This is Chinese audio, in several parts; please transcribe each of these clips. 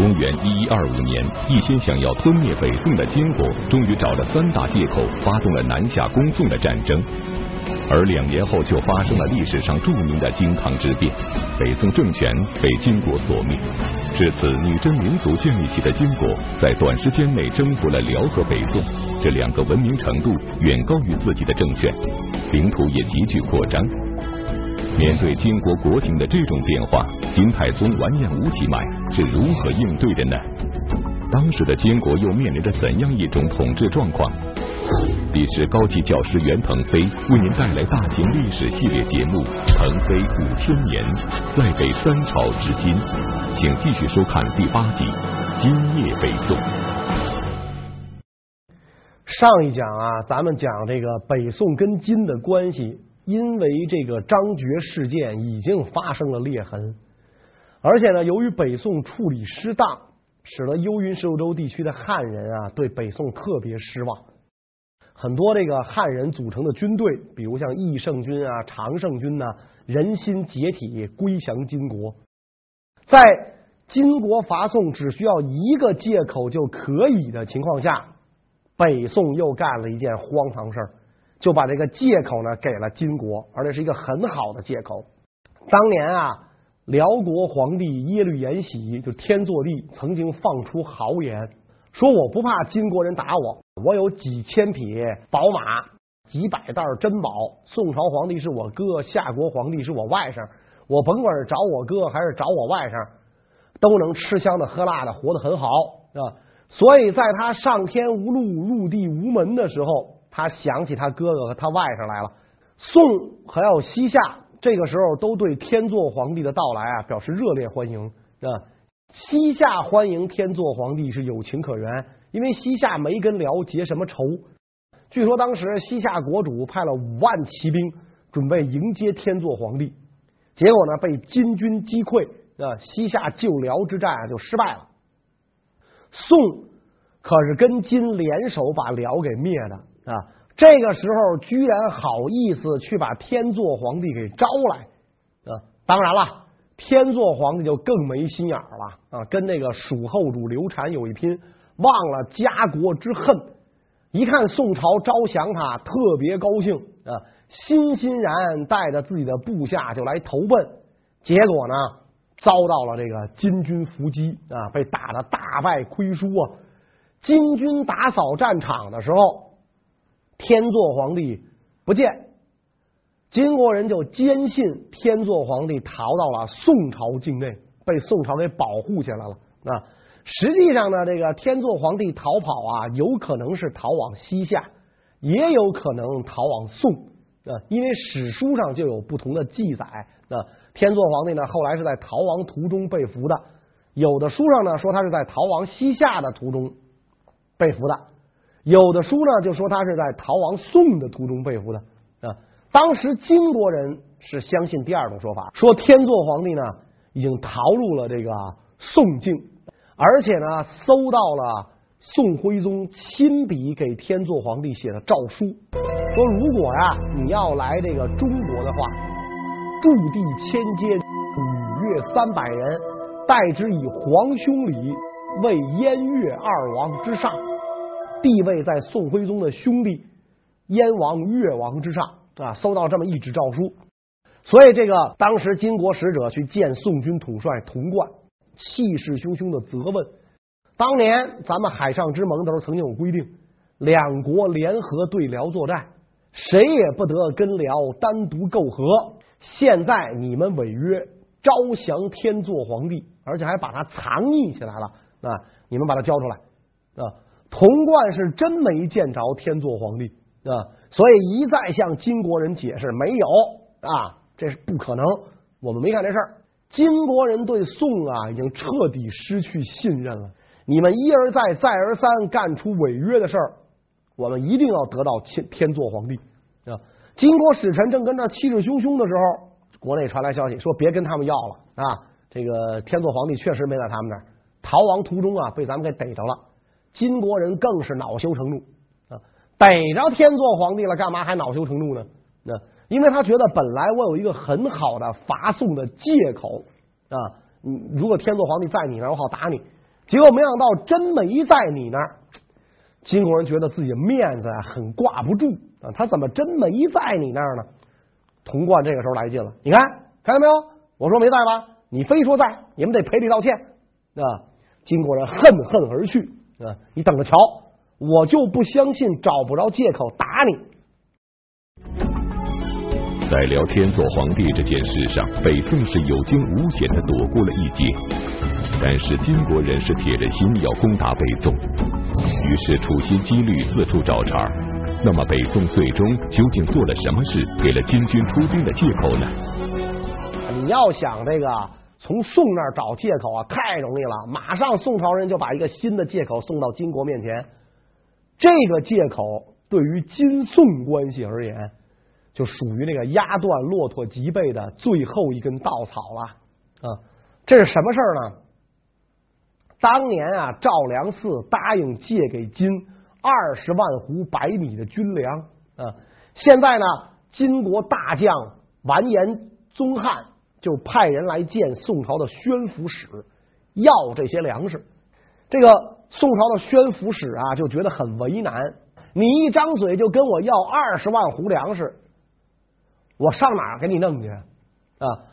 公元一一二五年，一心想要吞灭北宋的金国，终于找了三大借口，发动了南下攻宋的战争。而两年后，就发生了历史上著名的靖康之变，北宋政权被金国所灭。至此，女真民族建立起的金国，在短时间内征服了辽和北宋这两个文明程度远高于自己的政权，领土也急剧扩张。面对金国国情的这种变化，金太宗完颜吴乞买是如何应对的呢？当时的金国又面临着怎样一种统治状况？历史高级教师袁腾飞为您带来大型历史系列节目《腾飞五千年》，在北三朝至今，请继续收看第八集《金灭北宋》。上一讲啊，咱们讲这个北宋跟金的关系，因为这个张觉事件已经发生了裂痕，而且呢，由于北宋处理失当，使得幽云十六州地区的汉人啊，对北宋特别失望。很多这个汉人组成的军队，比如像义胜军啊、常胜军呐、啊，人心解体，归降金国。在金国伐宋只需要一个借口就可以的情况下，北宋又干了一件荒唐事儿，就把这个借口呢给了金国，而且是一个很好的借口。当年啊，辽国皇帝耶律延禧就天祚帝曾经放出豪言。说我不怕金国人打我，我有几千匹宝马，几百袋珍宝。宋朝皇帝是我哥，夏国皇帝是我外甥。我甭管是找我哥还是找我外甥，都能吃香的喝辣的，活得很好啊。所以在他上天无路，入地无门的时候，他想起他哥哥和他外甥来了。宋还有西夏，这个时候都对天祚皇帝的到来啊表示热烈欢迎啊。西夏欢迎天祚皇帝是有情可原，因为西夏没跟辽结什么仇。据说当时西夏国主派了五万骑兵准备迎接天祚皇帝，结果呢被金军击溃啊，西夏救辽之战就失败了。宋可是跟金联手把辽给灭的啊，这个时候居然好意思去把天祚皇帝给招来啊，当然了。天祚皇帝就更没心眼了啊，跟那个蜀后主刘禅有一拼，忘了家国之恨。一看宋朝招降他，特别高兴啊，欣欣然带着自己的部下就来投奔。结果呢，遭到了这个金军伏击啊，被打得大败亏输啊。金军打扫战场的时候，天祚皇帝不见。金国人就坚信天祚皇帝逃到了宋朝境内，被宋朝给保护起来了啊。实际上呢，这个天祚皇帝逃跑啊，有可能是逃往西夏，也有可能逃往宋啊。因为史书上就有不同的记载啊。天祚皇帝呢，后来是在逃亡途中被俘的，有的书上呢说他是在逃亡西夏的途中被俘的，有的书呢就说他是在逃亡宋的途中被俘的啊。当时金国人是相信第二种说法，说天祚皇帝呢已经逃入了这个宋境，而且呢搜到了宋徽宗亲笔给天祚皇帝写的诏书，说如果呀你要来这个中国的话，驻地千监，屡阅三百人，待之以皇兄礼，为燕越二王之上，地位在宋徽宗的兄弟燕王、越王之上。啊，收到这么一纸诏书，所以这个当时金国使者去见宋军统帅童贯，气势汹汹的责问：当年咱们海上之盟的时候曾经有规定，两国联合对辽作战，谁也不得跟辽单独媾和。现在你们违约，招降天祚皇帝，而且还把他藏匿起来了啊！你们把他交出来啊！童贯是真没见着天祚皇帝。啊，所以一再向金国人解释，没有啊，这是不可能，我们没干这事儿。金国人对宋啊已经彻底失去信任了。你们一而再、再而三干出违约的事儿，我们一定要得到天天祚皇帝啊！金国使臣正跟那气势汹汹的时候，国内传来消息说，别跟他们要了啊！这个天祚皇帝确实没在他们那儿，逃亡途中啊被咱们给逮着了。金国人更是恼羞成怒啊。逮着天祚皇帝了，干嘛还恼羞成怒呢？那因为他觉得本来我有一个很好的伐宋的借口啊，你如果天祚皇帝在你那儿，我好打你。结果没想到真没在你那儿。金国人觉得自己的面子啊很挂不住啊，他怎么真没在你那儿呢？童贯这个时候来劲了，你看看到没有？我说没在吧？你非说在，你们得赔礼道歉啊！金国人恨恨而去啊！你等着瞧，我就不相信找不着借口打你。在聊天做皇帝这件事上，北宋是有惊无险的躲过了一劫，但是金国人是铁了心要攻打北宋，于是处心积虑四处找茬。那么北宋最终究竟做了什么事，给了金军出兵的借口呢？你要想这个从宋那儿找借口啊，太容易了，马上宋朝人就把一个新的借口送到金国面前。这个借口对于金宋关系而言。就属于那个压断骆驼脊背的最后一根稻草了啊！这是什么事儿呢？当年啊，赵良嗣答应借给金二十万斛白米的军粮啊，现在呢，金国大将完颜宗翰就派人来见宋朝的宣抚使，要这些粮食。这个宋朝的宣抚使啊，就觉得很为难，你一张嘴就跟我要二十万斛粮食。我上哪给你弄去啊？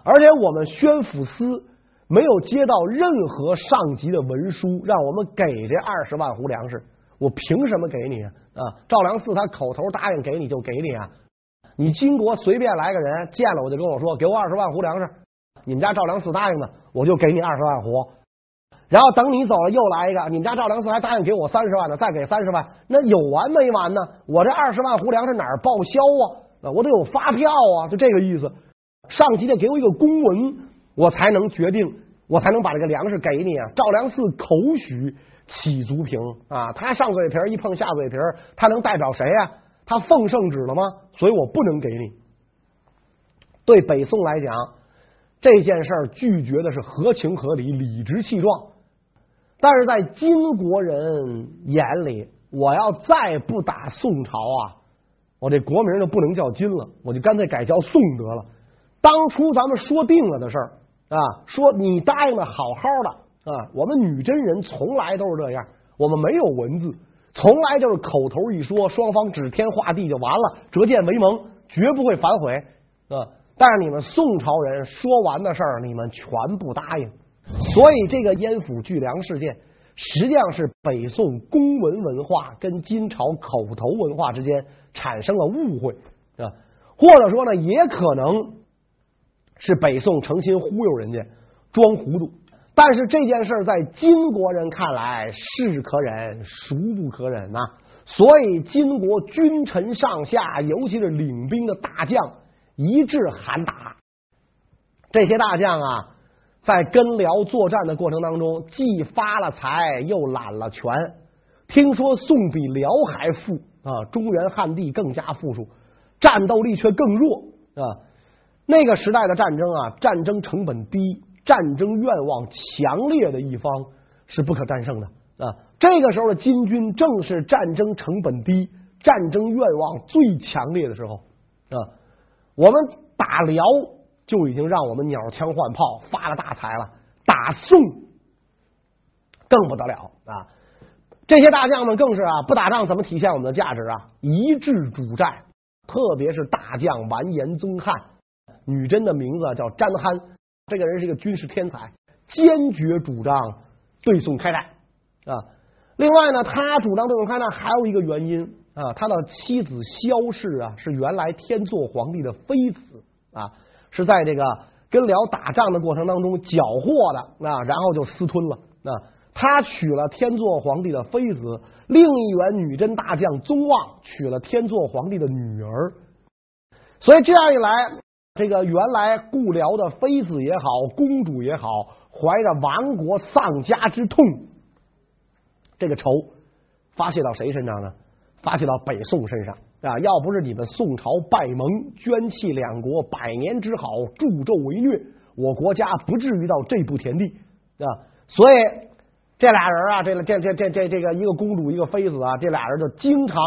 而且我们宣抚司没有接到任何上级的文书，让我们给这二十万斛粮食，我凭什么给你啊？赵良嗣他口头答应给你就给你啊？你金国随便来个人见了我就跟我说，给我二十万斛粮食，你们家赵良嗣答应的，我就给你二十万斛。然后等你走了又来一个，你们家赵良嗣还答应给我三十万呢，再给三十万，那有完没完呢？我这二十万斛粮食哪儿报销啊？我得有发票啊，就这个意思。上级得给我一个公文，我才能决定，我才能把这个粮食给你啊。赵良嗣口许起足平啊，他上嘴皮一碰下嘴皮，他能代表谁啊？他奉圣旨了吗？所以我不能给你。对北宋来讲，这件事儿拒绝的是合情合理、理直气壮。但是在金国人眼里，我要再不打宋朝啊！我这国名就不能叫金了，我就干脆改叫宋得了。当初咱们说定了的事儿啊，说你答应的好好的啊，我们女真人从来都是这样，我们没有文字，从来就是口头一说，双方指天画地就完了，折剑为盟，绝不会反悔啊。但是你们宋朝人说完的事儿，你们全部答应，所以这个燕府巨粮事件。实际上是北宋公文文化跟金朝口头文化之间产生了误会啊，或者说呢，也可能是北宋诚心忽悠人家，装糊涂。但是这件事在金国人看来是可忍，孰不可忍呐？所以金国君臣上下，尤其是领兵的大将，一致喊打。这些大将啊。在跟辽作战的过程当中，既发了财又揽了权。听说宋比辽还富啊，中原汉地更加富庶，战斗力却更弱啊。那个时代的战争啊，战争成本低，战争愿望强烈的一方是不可战胜的啊。这个时候的金军正是战争成本低、战争愿望最强烈的时候啊。我们打辽。就已经让我们鸟枪换炮发了大财了，打宋更不得了啊！这些大将们更是啊，不打仗怎么体现我们的价值啊？一致主战，特别是大将完颜宗翰，女真的名字叫詹憨，这个人是一个军事天才，坚决主张对宋开战啊！另外呢，他主张对宋开战还有一个原因啊，他的妻子萧氏啊是原来天祚皇帝的妃子啊。是在这个跟辽打仗的过程当中缴获的啊，然后就私吞了啊。他娶了天祚皇帝的妃子，另一员女真大将宗望娶了天祚皇帝的女儿。所以这样一来，这个原来故辽的妃子也好，公主也好，怀着亡国丧家之痛，这个仇发泄到谁身上呢？发泄到北宋身上。啊！要不是你们宋朝拜盟，捐弃两国百年之好，助纣为虐，我国家不至于到这步田地啊！所以这俩人啊，这这这这这这个一个公主，一个妃子啊，这俩人就经常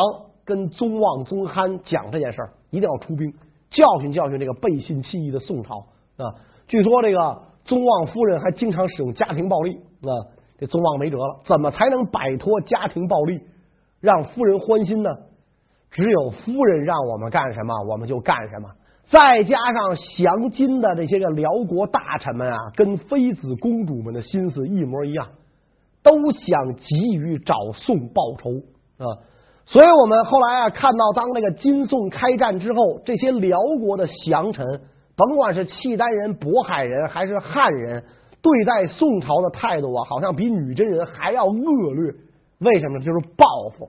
跟宗望、宗翰讲这件事儿，一定要出兵教训教训这个背信弃义的宋朝啊！据说这个宗望夫人还经常使用家庭暴力啊！这宗望没辙了，怎么才能摆脱家庭暴力，让夫人欢心呢？只有夫人让我们干什么，我们就干什么。再加上降金的这些个辽国大臣们啊，跟妃子公主们的心思一模一样，都想急于找宋报仇啊。所以我们后来啊，看到当那个金宋开战之后，这些辽国的降臣，甭管是契丹人、渤海人还是汉人，对待宋朝的态度啊，好像比女真人还要恶劣。为什么？就是报复，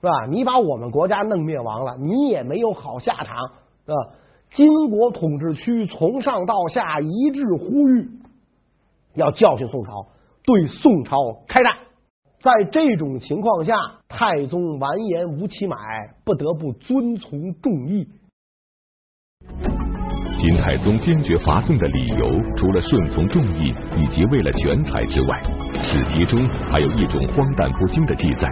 是吧？你把我们国家弄灭亡了，你也没有好下场，是吧？金国统治区从上到下一致呼吁，要教训宋朝，对宋朝开战。在这种情况下，太宗完颜吴乞买不得不遵从众议。金太宗坚决伐宋的理由，除了顺从众议以及为了权财之外，史籍中还有一种荒诞不经的记载，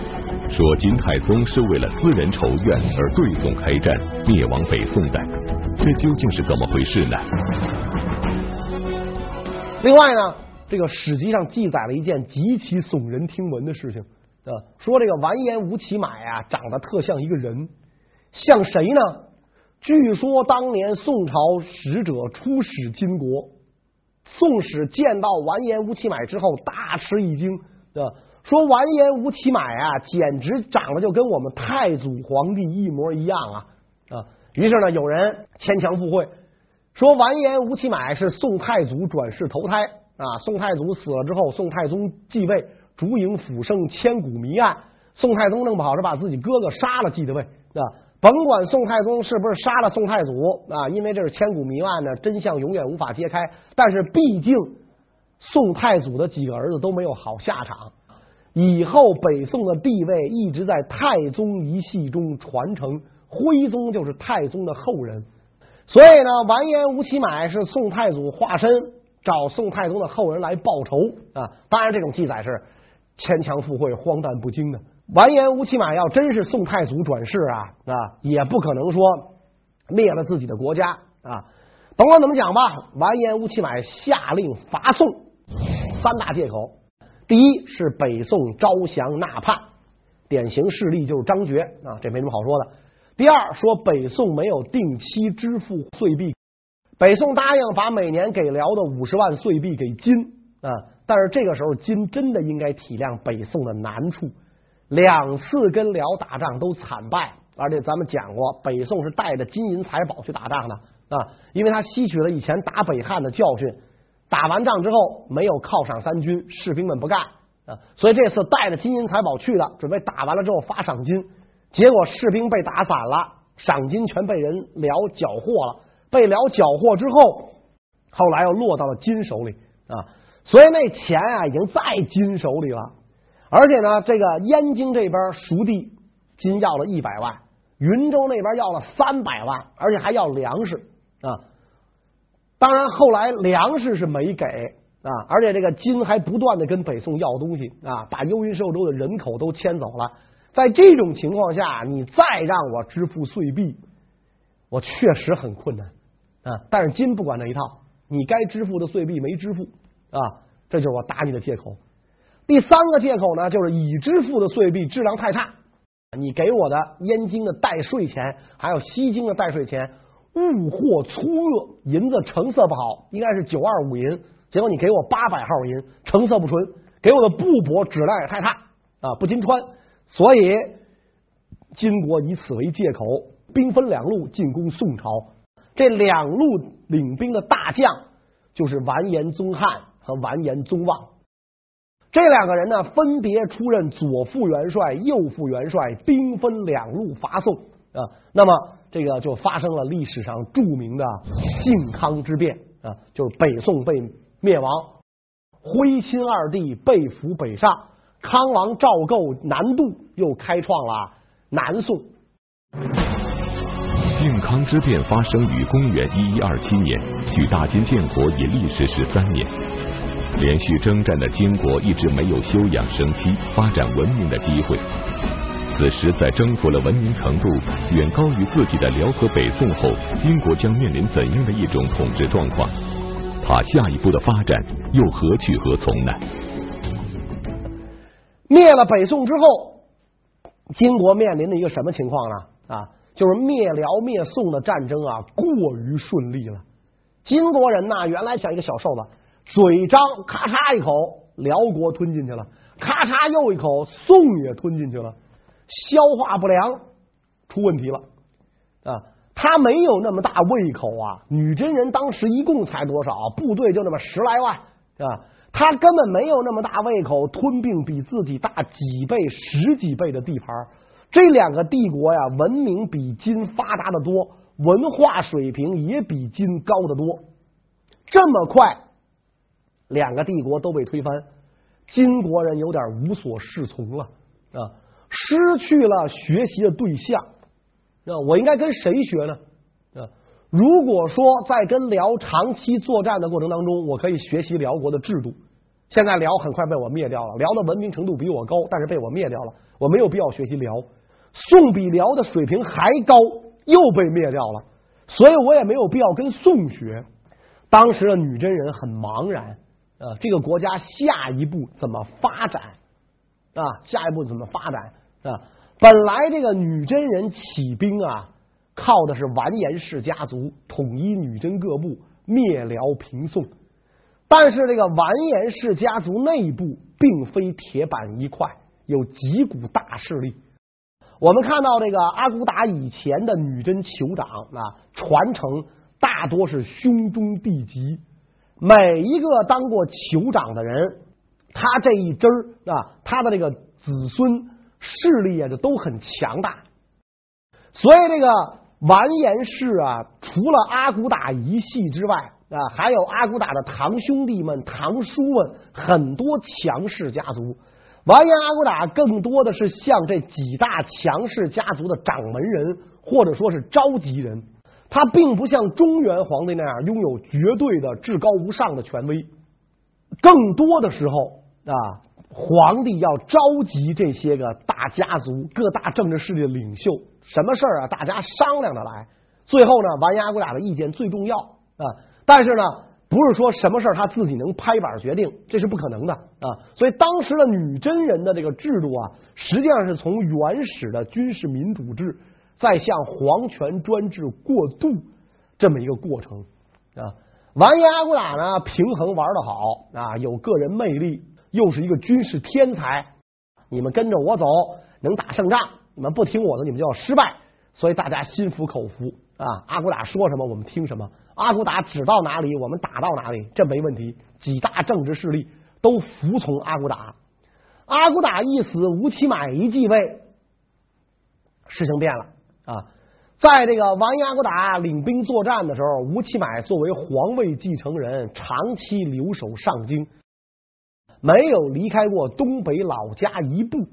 说金太宗是为了私人仇怨而对宋开战，灭亡北宋的。这究竟是怎么回事呢？另外呢，这个史籍上记载了一件极其耸人听闻的事情啊，说这个完颜吴乞买啊，长得特像一个人，像谁呢？据说当年宋朝使者出使金国，宋使见到完颜吴乞买之后大吃一惊，啊，说完颜吴乞买啊，简直长得就跟我们太祖皇帝一模一样啊啊！于是呢，有人牵强附会，说完颜吴乞买是宋太祖转世投胎啊。宋太祖死了之后，宋太宗继位，烛影斧声，千古谜案。宋太宗弄不好是把自己哥哥杀了继的位啊。甭管宋太宗是不是杀了宋太祖啊，因为这是千古谜案呢，真相永远无法揭开。但是毕竟宋太祖的几个儿子都没有好下场，以后北宋的地位一直在太宗一系中传承，徽宗就是太宗的后人。所以呢，完颜吴乞买是宋太祖化身，找宋太宗的后人来报仇啊。当然，这种记载是牵强附会、荒诞不经的。完颜吴乞买要真是宋太祖转世啊啊，也不可能说灭了自己的国家啊。甭管怎么讲吧，完颜吴乞买下令伐宋，三大借口：第一是北宋招降纳叛，典型事例就是张觉啊，这没什么好说的；第二说北宋没有定期支付岁币，北宋答应把每年给辽的五十万岁币给金啊，但是这个时候金真的应该体谅北宋的难处。两次跟辽打仗都惨败，而且咱们讲过，北宋是带着金银财宝去打仗的啊，因为他吸取了以前打北汉的教训，打完仗之后没有犒赏三军，士兵们不干啊，所以这次带着金银财宝去的，准备打完了之后发赏金，结果士兵被打散了，赏金全被人辽缴获了，被辽缴获之后，后来又落到了金手里啊，所以那钱啊已经在金手里了。而且呢，这个燕京这边熟地金要了一百万，云州那边要了三百万，而且还要粮食啊。当然后来粮食是没给啊，而且这个金还不断的跟北宋要东西啊，把幽云受州的人口都迁走了。在这种情况下，你再让我支付岁币，我确实很困难啊。但是金不管那一套，你该支付的岁币没支付啊，这就是我打你的借口。第三个借口呢，就是已支付的岁币质量太差，你给我的燕京的代税钱，还有西京的代税钱，物货粗恶，银子成色不好，应该是九二五银，结果你给我八百号银，成色不纯，给我的布帛质量也太差啊，不经穿，所以金国以此为借口，兵分两路进攻宋朝。这两路领兵的大将就是完颜宗翰和完颜宗望。这两个人呢，分别出任左副元帅、右副元帅，兵分两路伐宋啊。那么，这个就发生了历史上著名的靖康之变啊，就是北宋被灭亡，徽钦二帝被俘北上，康王赵构南渡，又开创了南宋。靖康之变发生于公元一一二七年，距大金建国已历时十三年。连续征战的金国一直没有休养生息、发展文明的机会。此时，在征服了文明程度远高于自己的辽和北宋后，金国将面临怎样的一种统治状况？他下一步的发展又何去何从呢？灭了北宋之后，金国面临的一个什么情况呢？啊，就是灭辽灭宋的战争啊，过于顺利了。金国人呢，原来像一个小瘦子，嘴张，咔嚓一口，辽国吞进去了，咔嚓又一口，宋也吞进去了，消化不良，出问题了啊！他没有那么大胃口啊。女真人当时一共才多少？部队就那么十来万啊，他根本没有那么大胃口吞并比自己大几倍、十几倍的地盘。这两个帝国呀，文明比金发达的多，文化水平也比金高得多。这么快，两个帝国都被推翻，金国人有点无所适从了啊，失去了学习的对象。那我应该跟谁学呢？啊，如果说在跟辽长期作战的过程当中，我可以学习辽国的制度。现在辽很快被我灭掉了，辽的文明程度比我高，但是被我灭掉了，我没有必要学习辽。宋比辽的水平还高，又被灭掉了，所以我也没有必要跟宋学。当时的女真人很茫然啊，这个国家下一步怎么发展啊？下一步怎么发展啊？本来这个女真人起兵啊，靠的是完颜氏家族统一女真各部，灭辽平宋。但是这个完颜氏家族内部并非铁板一块，有几股大势力。我们看到这个阿骨打以前的女真酋长啊，传承大多是兄终弟及，每一个当过酋长的人，他这一支啊，他的这个子孙势力啊，就都很强大。所以这个完颜氏啊，除了阿骨打一系之外啊，还有阿骨打的堂兄弟们、堂叔们，很多强势家族。完颜阿骨打更多的是像这几大强势家族的掌门人，或者说是召集人，他并不像中原皇帝那样拥有绝对的至高无上的权威。更多的时候啊，皇帝要召集这些个大家族、各大政治势力的领袖，什么事儿啊，大家商量着来。最后呢，完颜阿骨打的意见最重要啊，但是呢。不是说什么事他自己能拍板决定，这是不可能的啊！所以当时的女真人的这个制度啊，实际上是从原始的军事民主制，再向皇权专制过渡这么一个过程啊。完颜阿骨打呢，平衡玩的好啊，有个人魅力，又是一个军事天才。你们跟着我走，能打胜仗；你们不听我的，你们就要失败。所以大家心服口服啊！阿骨打说什么，我们听什么。阿骨打指到哪里，我们打到哪里，这没问题。几大政治势力都服从阿骨打。阿骨打一死，吴乞买一继位，事情变了啊！在这个完颜阿骨打领兵作战的时候，吴乞买作为皇位继承人，长期留守上京，没有离开过东北老家一步。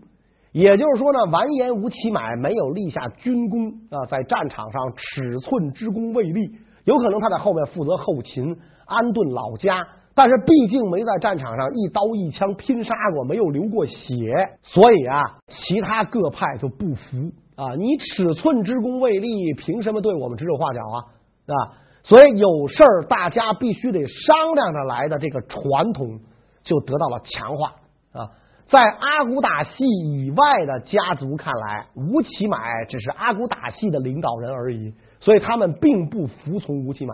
也就是说呢，完颜吴乞买没有立下军功啊，在战场上尺寸之功未立。有可能他在后面负责后勤安顿老家，但是毕竟没在战场上一刀一枪拼杀过，没有流过血，所以啊，其他各派就不服啊！你尺寸之功未立，凭什么对我们指手画脚啊？啊！所以有事儿大家必须得商量着来的这个传统就得到了强化啊！在阿骨打系以外的家族看来，吴乞买只是阿骨打系的领导人而已。所以他们并不服从吴乞买。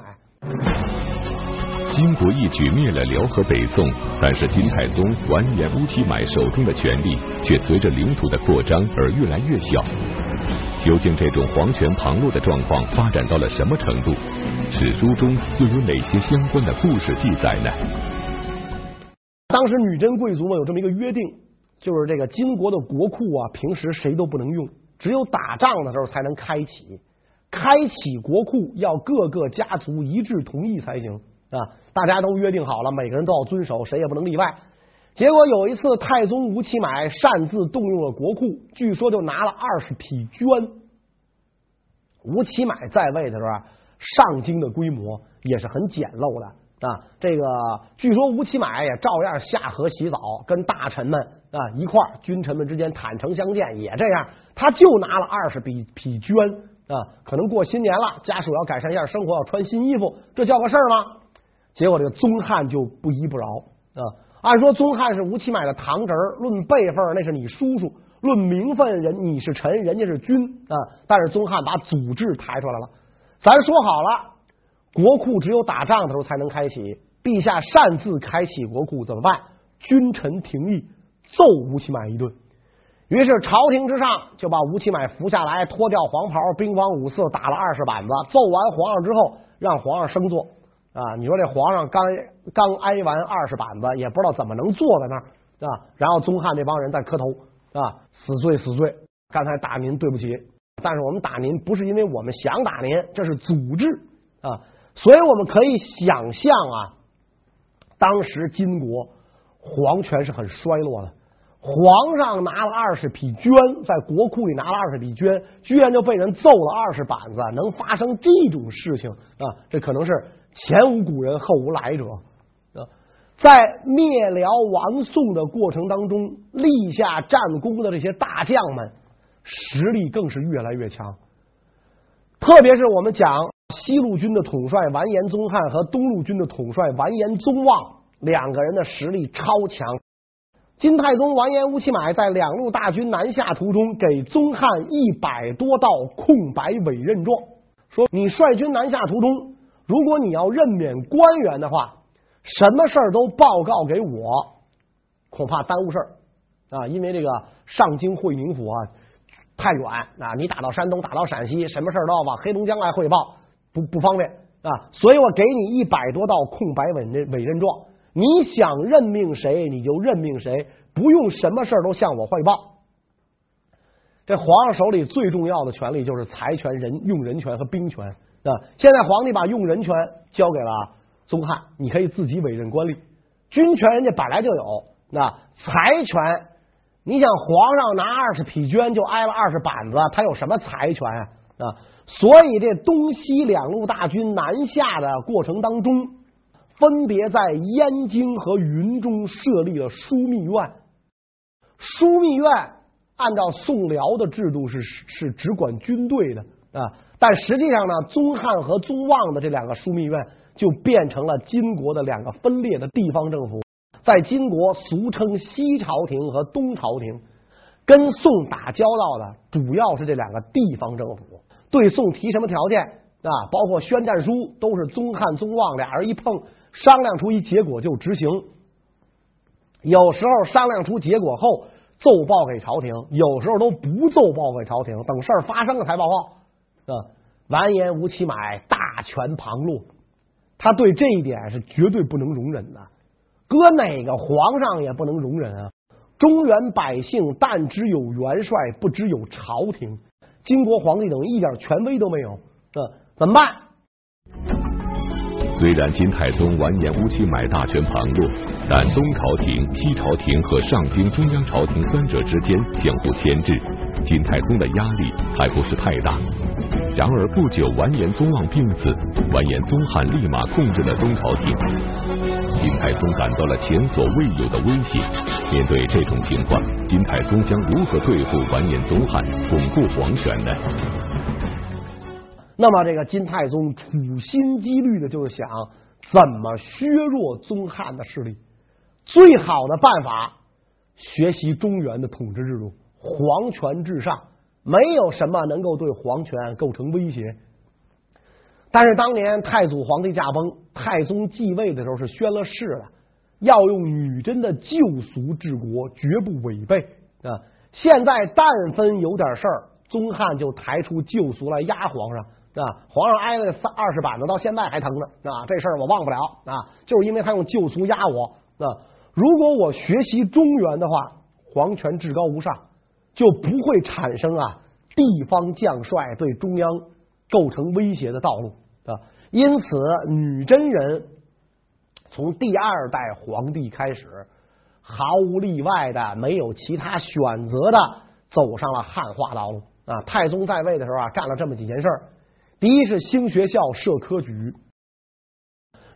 金国一举灭了辽和北宋，但是金太宗完颜吴乞买手中的权力却随着领土的扩张而越来越小。究竟这种皇权旁落的状况发展到了什么程度？史书中又有哪些相关的故事记载呢？当时女真贵族们有这么一个约定，就是这个金国的国库啊，平时谁都不能用，只有打仗的时候才能开启。开启国库要各个家族一致同意才行啊！大家都约定好了，每个人都要遵守，谁也不能例外。结果有一次，太宗吴乞买擅自动用了国库，据说就拿了二十匹绢。吴乞买在位的时候，上京的规模也是很简陋的啊。这个据说吴乞买也照样下河洗澡，跟大臣们啊一块儿，君臣们之间坦诚相见，也这样，他就拿了二十匹匹绢。啊，可能过新年了，家属要改善一下生活，要穿新衣服，这叫个事儿吗？结果这个宗翰就不依不饶啊！按说宗翰是吴乞买的堂侄儿，论辈分那是你叔叔；论名分，人你是臣，人家是君啊。但是宗翰把祖制抬出来了，咱说好了，国库只有打仗的时候才能开启。陛下擅自开启国库怎么办？君臣廷议，揍吴乞买一顿。于是朝廷之上就把吴乞买扶下来，脱掉黄袍，兵荒五四，打了二十板子。揍完皇上之后，让皇上升座。啊，你说这皇上刚刚挨完二十板子，也不知道怎么能坐在那儿啊。然后宗翰这帮人在磕头啊，死罪死罪，刚才打您对不起，但是我们打您不是因为我们想打您，这是祖制啊。所以我们可以想象啊，当时金国皇权是很衰落的，皇上拿了二十匹绢，在国库里拿了二十匹绢，居然就被人揍了二十板子，能发生这种事情啊？这可能是。前无古人，后无来者啊！在灭辽亡宋的过程当中，立下战功的这些大将们，实力更是越来越强。特别是我们讲西路军的统帅完颜宗翰和东路军的统帅完颜宗望两个人的实力超强。金太宗完颜乌乞买在两路大军南下途中，给宗翰一百多道空白委任状，说：“你率军南下途中。”如果你要任免官员的话，什么事儿都报告给我，恐怕耽误事儿啊！因为这个上京会宁府啊太远啊，你打到山东，打到陕西，什么事儿都要往黑龙江来汇报，不不方便啊。所以我给你一百多道空白委任委任状，你想任命谁你就任命谁，不用什么事儿都向我汇报。这皇上手里最重要的权力就是财权、人用人权和兵权。啊！现在皇帝把用人权交给了宗翰，你可以自己委任官吏。军权人家本来就有，那财权，你想皇上拿二十匹绢就挨了二十板子，他有什么财权啊？所以这东西两路大军南下的过程当中，分别在燕京和云中设立了枢密院。枢密院按照宋辽的制度是是只管军队的啊。但实际上呢，宗翰和宗望的这两个枢密院就变成了金国的两个分裂的地方政府，在金国俗称西朝廷和东朝廷，跟宋打交道的主要是这两个地方政府，对宋提什么条件啊？包括宣战书都是宗翰、宗望俩人一碰商量出一结果就执行，有时候商量出结果后奏报给朝廷，有时候都不奏报给朝廷，等事儿发生了才报告。啊，完颜吴乞买大权旁落，他对这一点是绝对不能容忍的，搁哪个皇上也不能容忍啊！中原百姓但只有元帅，不知有朝廷，金国皇帝等于一点权威都没有，啊，怎么办？虽然金太宗完颜乌乞买大权旁落，但东朝廷、西朝廷和上京中央朝廷三者之间相互牵制，金太宗的压力还不是太大。然而不久，完颜宗望病死，完颜宗翰立马控制了东朝廷。金太宗感到了前所未有的威胁。面对这种情况，金太宗将如何对付完颜宗翰，巩固皇权呢？那么，这个金太宗处心积虑的就是想怎么削弱宗翰的势力。最好的办法，学习中原的统治制度，皇权至上，没有什么能够对皇权构成威胁。但是当年太祖皇帝驾崩，太宗继位的时候是宣了誓了，要用女真的旧俗治国，绝不违背啊。现在但分有点事儿，宗翰就抬出旧俗来压皇上。啊，皇上挨了三二十板子，到现在还疼呢。啊，这事儿我忘不了啊，就是因为他用旧俗压我。啊，如果我学习中原的话，皇权至高无上，就不会产生啊地方将帅对中央构成威胁的道路啊。因此，女真人从第二代皇帝开始，毫无例外的，没有其他选择的，走上了汉化道路啊。太宗在位的时候啊，干了这么几件事儿。第一是兴学校、设科举，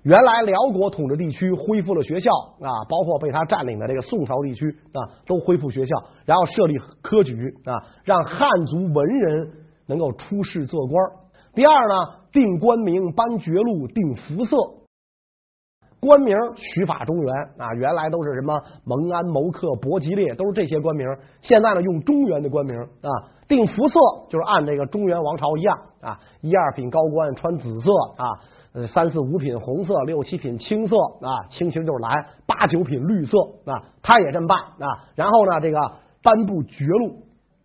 原来辽国统治地区恢复了学校啊，包括被他占领的这个宋朝地区啊，都恢复学校，然后设立科举啊，让汉族文人能够出仕做官。第二呢，定官名、颁爵禄、定服色，官名取法中原啊，原来都是什么蒙安、谋克、伯吉列，都是这些官名。现在呢，用中原的官名啊，定服色就是按这个中原王朝一样啊，一二品高官穿紫色啊，三四五品红色，六七品青色啊，青其实就是蓝，八九品绿色啊，他也这么办啊。然后呢，这个颁布爵禄，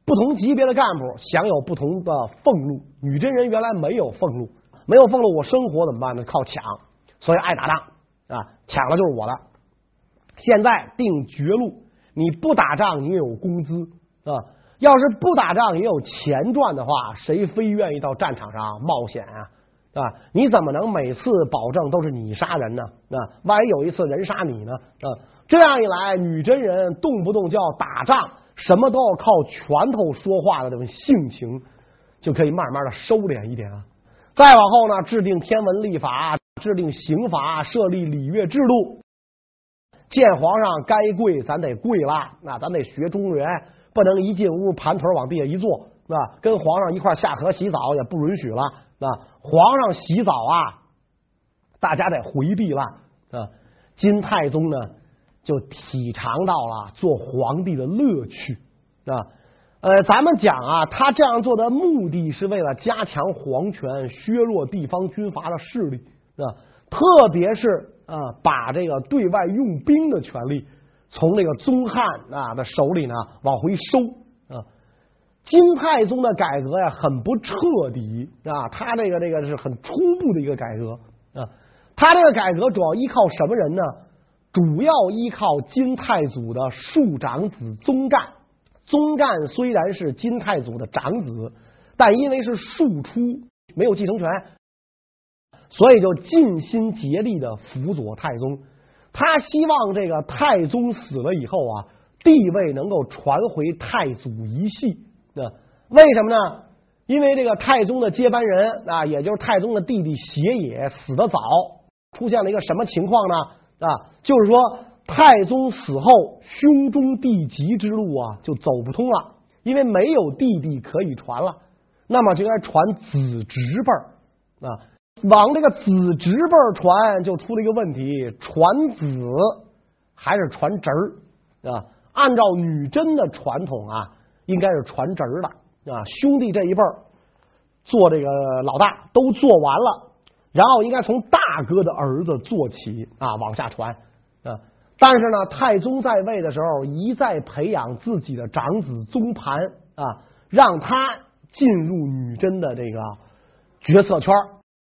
不同级别的干部享有不同的俸禄。女真人原来没有俸禄，没有俸禄，我生活怎么办呢？靠抢，所以爱打仗。啊，抢了就是我的。现在定绝路，你不打仗你也有工资啊。要是不打仗也有钱赚的话，谁非愿意到战场上冒险啊？啊，你怎么能每次保证都是你杀人呢？啊，万一有一次人杀你呢？啊，这样一来，女真人动不动就要打仗，什么都要靠拳头说话的这种性情，就可以慢慢的收敛一点啊。再往后呢，制定天文历法。制定刑法，设立礼乐制度，见皇上该跪，咱得跪了。那咱得学中原，不能一进屋盘腿往地下一坐，是吧？跟皇上一块下河洗澡也不允许了。那，皇上洗澡啊，大家得回避了。啊，金太宗呢，就体尝到了做皇帝的乐趣。啊，呃，咱们讲啊，他这样做的目的是为了加强皇权，削弱地方军阀的势力。啊，特别是啊，把这个对外用兵的权利从那个宗翰啊的手里呢往回收啊。金太宗的改革呀，很不彻底啊，他这个这个是很初步的一个改革啊。他这个改革主要依靠什么人呢？主要依靠金太祖的庶长子宗干。宗干虽然是金太祖的长子，但因为是庶出，没有继承权。所以就尽心竭力的辅佐太宗，他希望这个太宗死了以后啊，地位能够传回太祖一系。那为什么呢？因为这个太宗的接班人啊，也就是太宗的弟弟协野死得早，出现了一个什么情况呢？啊，就是说太宗死后，兄终弟及之路啊就走不通了，因为没有弟弟可以传了，那么就应该传子侄辈儿啊。往这个子侄辈儿传，就出了一个问题：传子还是传侄儿啊？按照女真的传统啊，应该是传侄儿的啊。兄弟这一辈儿做这个老大都做完了，然后应该从大哥的儿子做起啊，往下传啊。但是呢，太宗在位的时候一再培养自己的长子宗盘啊，让他进入女真的这个决策圈。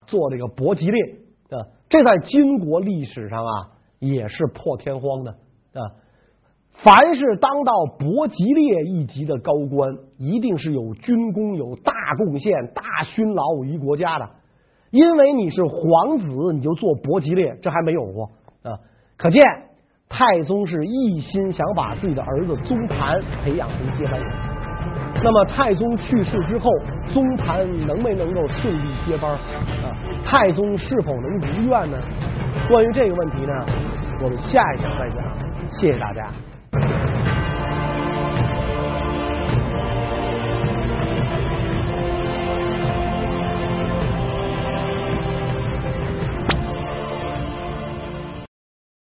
做这个伯吉列啊，这在金国历史上啊也是破天荒的啊。凡是当到伯吉列一级的高官，一定是有军功、有大贡献、大勋劳于国家的。因为你是皇子，你就做伯吉列，这还没有过啊。可见太宗是一心想把自己的儿子宗盘培养成接班人。那么太宗去世之后，宗盘能没能够顺利接班？啊，太宗是否能如愿呢？关于这个问题呢，我们下一讲再讲。谢谢大家。